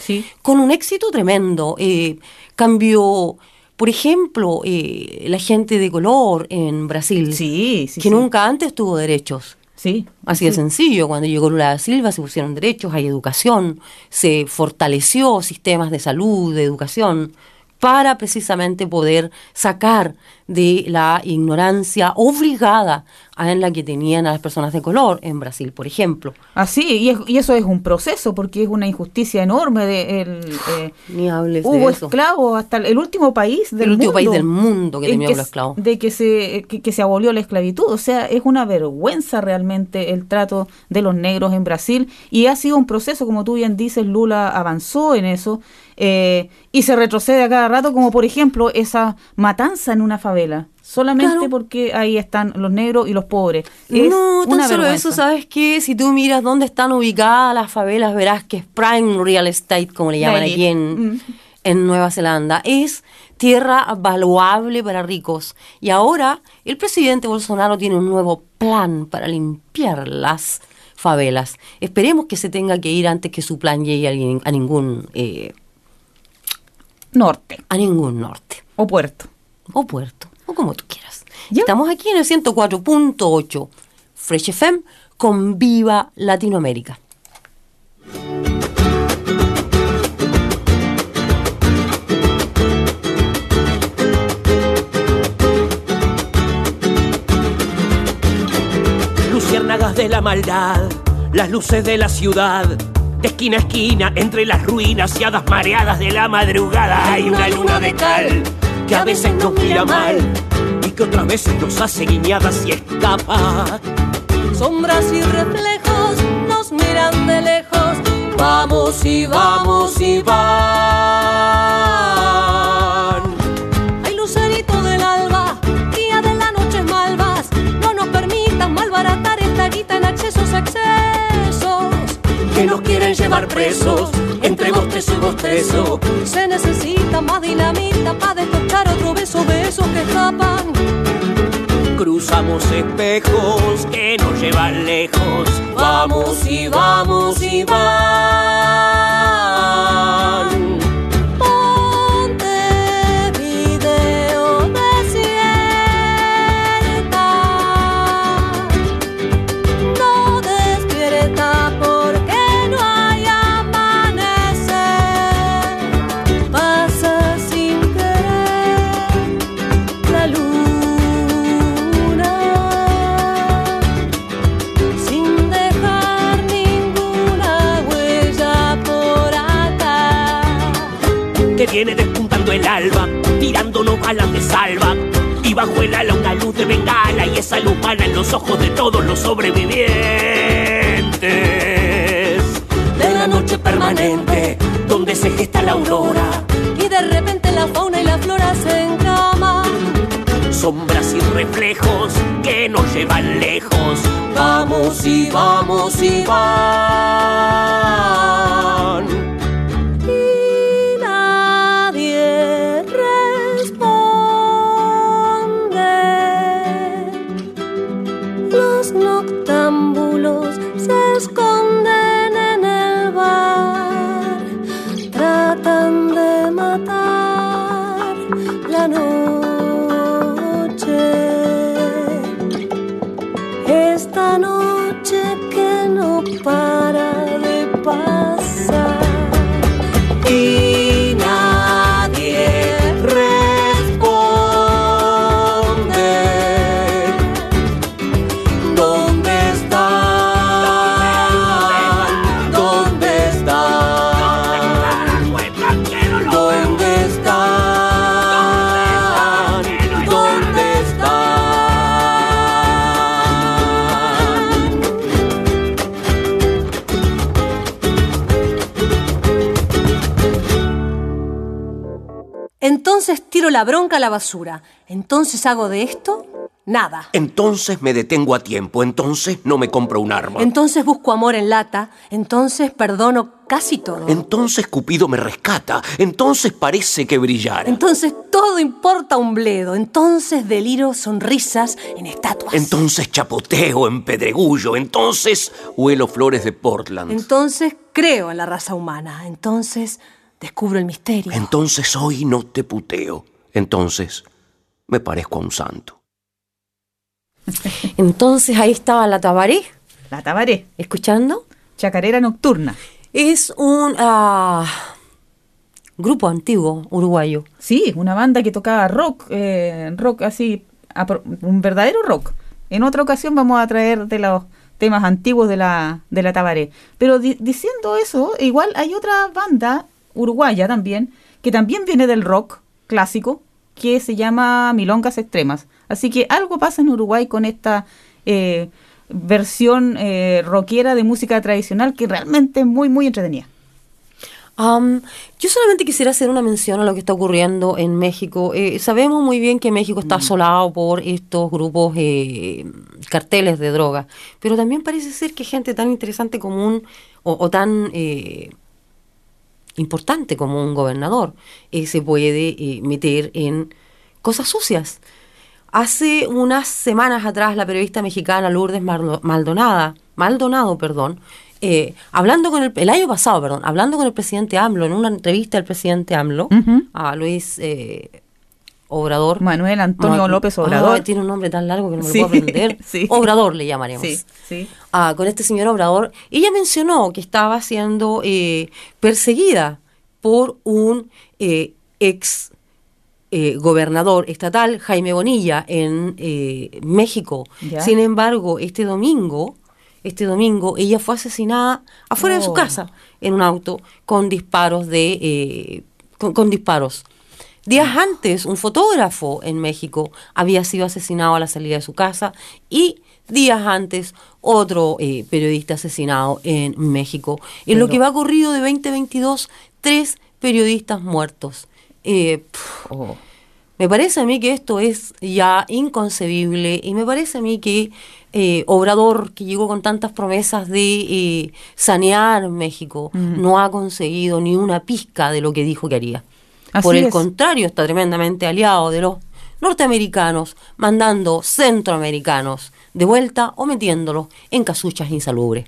con un éxito tremendo. Eh, cambió, por ejemplo, eh, la gente de color en Brasil, que sí. nunca antes tuvo derechos. Sí. Así de Sí. sencillo, cuando llegó Lula da Silva se pusieron derechos, hay educación, se fortaleció sistemas de salud, de educación, para precisamente poder sacar de la ignorancia obligada a- en la que tenían a las personas de color en Brasil, por ejemplo. Así, y, es- y eso es un proceso, porque es una injusticia enorme. De, el, eh, Ni hables de hubo eso. esclavos hasta el, último país del El último mundo. país del mundo que en tenía que los esclavos. De que se, que, que se abolió la esclavitud. O sea, es una vergüenza realmente el trato de los negros en Brasil. Y ha sido un proceso, como tú bien dices, Lula avanzó en eso. Eh, y se retrocede a cada rato, como por ejemplo esa matanza en una favela. Solamente Claro. porque ahí están los negros y los pobres. Es no, tan solo vergüenza. eso, ¿sabes qué? Si tú miras dónde están ubicadas las favelas, verás que es prime real estate, como le La llaman aquí en, Mm. en Nueva Zelanda. Es tierra valuable para ricos. Y ahora el presidente Bolsonaro tiene un nuevo plan para limpiar las favelas. Esperemos que se tenga que ir antes que su plan llegue a, alguien- a ningún... eh, norte. A ningún norte. O puerto. O puerto, o como tú quieras. Estamos aquí en el 104.8 Fresh FM con Viva Latinoamérica. Luciérnagas de la maldad, las luces de la ciudad. De esquina a esquina, entre las ruinas y hadas mareadas de la madrugada, hay una luna de cal que a veces nos mira mal y que otras veces nos hace guiñadas y escapa. Sombras y reflejos nos miran de lejos. Vamos y vamos y van. Hay lucerito del alba, día de las noches malvas. No nos permitan malbaratar esta guita en accesos a excesos. Nos quieren llevar presos entre bostezo y bostezo. Se necesita más dinamita para despechar otro beso de esos que escapan. Cruzamos espejos que nos llevan lejos. Vamos y vamos y van. Viene despuntando el alba, tirándonos balas de salva. Y bajo el ala una luz de bengala y esa luz mana en los ojos de todos los sobrevivientes. De la noche permanente, donde se gesta la aurora, Y de repente la fauna y la flora se encaman. sombras y reflejos que nos llevan lejos. Vamos y vamos y van. La bronca a la basura. Entonces hago de esto nada. Entonces me detengo a tiempo, entonces no me compro un arma. Entonces busco amor en lata. Entonces perdono casi todo. Entonces Cupido me rescata, entonces parece que brillara. Entonces todo importa un bledo. Entonces deliro sonrisas en estatuas. Entonces chapoteo en pedregullo, entonces huelo flores de Portland. Entonces creo en la raza humana. Entonces descubro el misterio. Entonces hoy no te puteo, entonces me parezco a un santo. Entonces ahí estaba la Tabaré. La Tabaré. ¿Escuchando? Chacarera Nocturna. Es un ah, grupo antiguo uruguayo. Sí, una banda que tocaba rock, eh, rock así, un verdadero rock. En otra ocasión vamos a traer de los temas antiguos de la, de la Tabaré. Pero di- diciendo eso, igual hay otra banda uruguaya también, que también viene del rock clásico, que se llama Milongas Extremas. Así que algo pasa en Uruguay con esta eh, versión eh, rockera de música tradicional que realmente es muy, muy entretenida. Yo solamente quisiera hacer una mención a lo que está ocurriendo en México. Eh, sabemos muy bien que México está asolado por estos grupos eh, carteles de droga, pero también parece ser que gente tan interesante como un, o, o tan eh, importante como un gobernador eh, se puede eh, meter en cosas sucias. Hace unas semanas atrás, la periodista mexicana Lourdes Maldonada, Maldonado, perdón, eh, hablando con el, el año pasado, perdón, hablando con el presidente AMLO, en una entrevista del presidente AMLO, a Luis eh, Obrador. Manuel Antonio Ma- López Obrador. Ay, tiene un nombre tan largo que no me Sí, lo puedo aprender. sí. Obrador le llamaremos. Sí, sí. Ah, con este señor Obrador. Ella mencionó que estaba siendo eh, perseguida por un eh, ex eh, gobernador estatal, Jaime Bonilla, en eh, México. Ya. Sin embargo, este domingo, este domingo, ella fue asesinada afuera de su Oh. casa, en un auto, con disparos de, eh, con, con disparos. Días antes, un fotógrafo en México había sido asesinado a la salida de su casa y días antes otro eh, periodista asesinado en México. En lo que va corrido de 2022, tres periodistas muertos. Eh, pf, Me parece a mí que esto es ya inconcebible y me parece a mí que eh, Obrador, que llegó con tantas promesas de sanear México, Mm. no ha conseguido ni una pizca de lo que dijo que haría. Así Por el es. contrario, está tremendamente aliado de los norteamericanos, mandando centroamericanos de vuelta o metiéndolos en casuchas insalubres.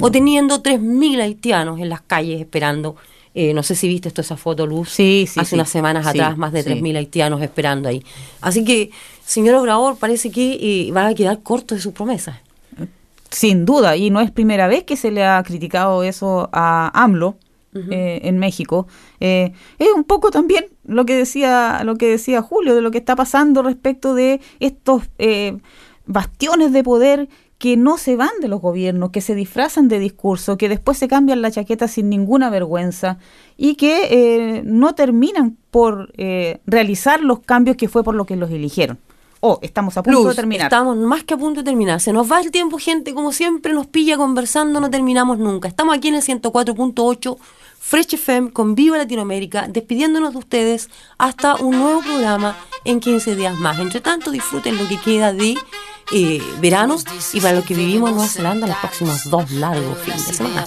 O teniendo 3.000 haitianos en las calles esperando. eh, no sé si viste esto, esa foto, Luz. Sí, sí, Hace sí. unas semanas Sí, atrás, más de sí. 3.000 haitianos esperando ahí. Así que, señor Obrador, parece que eh, va a quedar corto de sus promesas. Sin duda, y no es primera vez que se le ha criticado eso a AMLO eh, en México. Eh, es un poco también lo que decía lo que decía Julio de lo que está pasando respecto de estos eh, bastiones de poder que no se van de los gobiernos, que se disfrazan de discurso, que después se cambian la chaqueta sin ninguna vergüenza y que eh, no terminan por eh, realizar los cambios que fue por lo que los eligieron. Oh, estamos a punto Luz, de terminar. Estamos más que a punto de terminar. Se nos va el tiempo, gente. Como siempre, nos pilla conversando, no terminamos nunca. Estamos aquí en el 104.8 Fresh FM con Viva Latinoamérica, despidiéndonos de ustedes hasta un nuevo programa en 15 días más. Entre tanto, disfruten lo que queda de veranos y para los que vivimos en Nueva Zelanda los próximos dos largos fines de semana.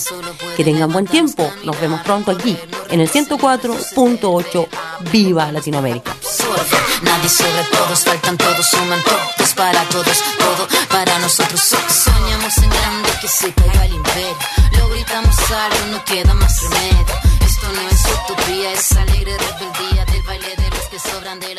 Que tengan buen tiempo. Nos vemos pronto aquí en el 104.8 Viva Latinoamérica. De que sobran de la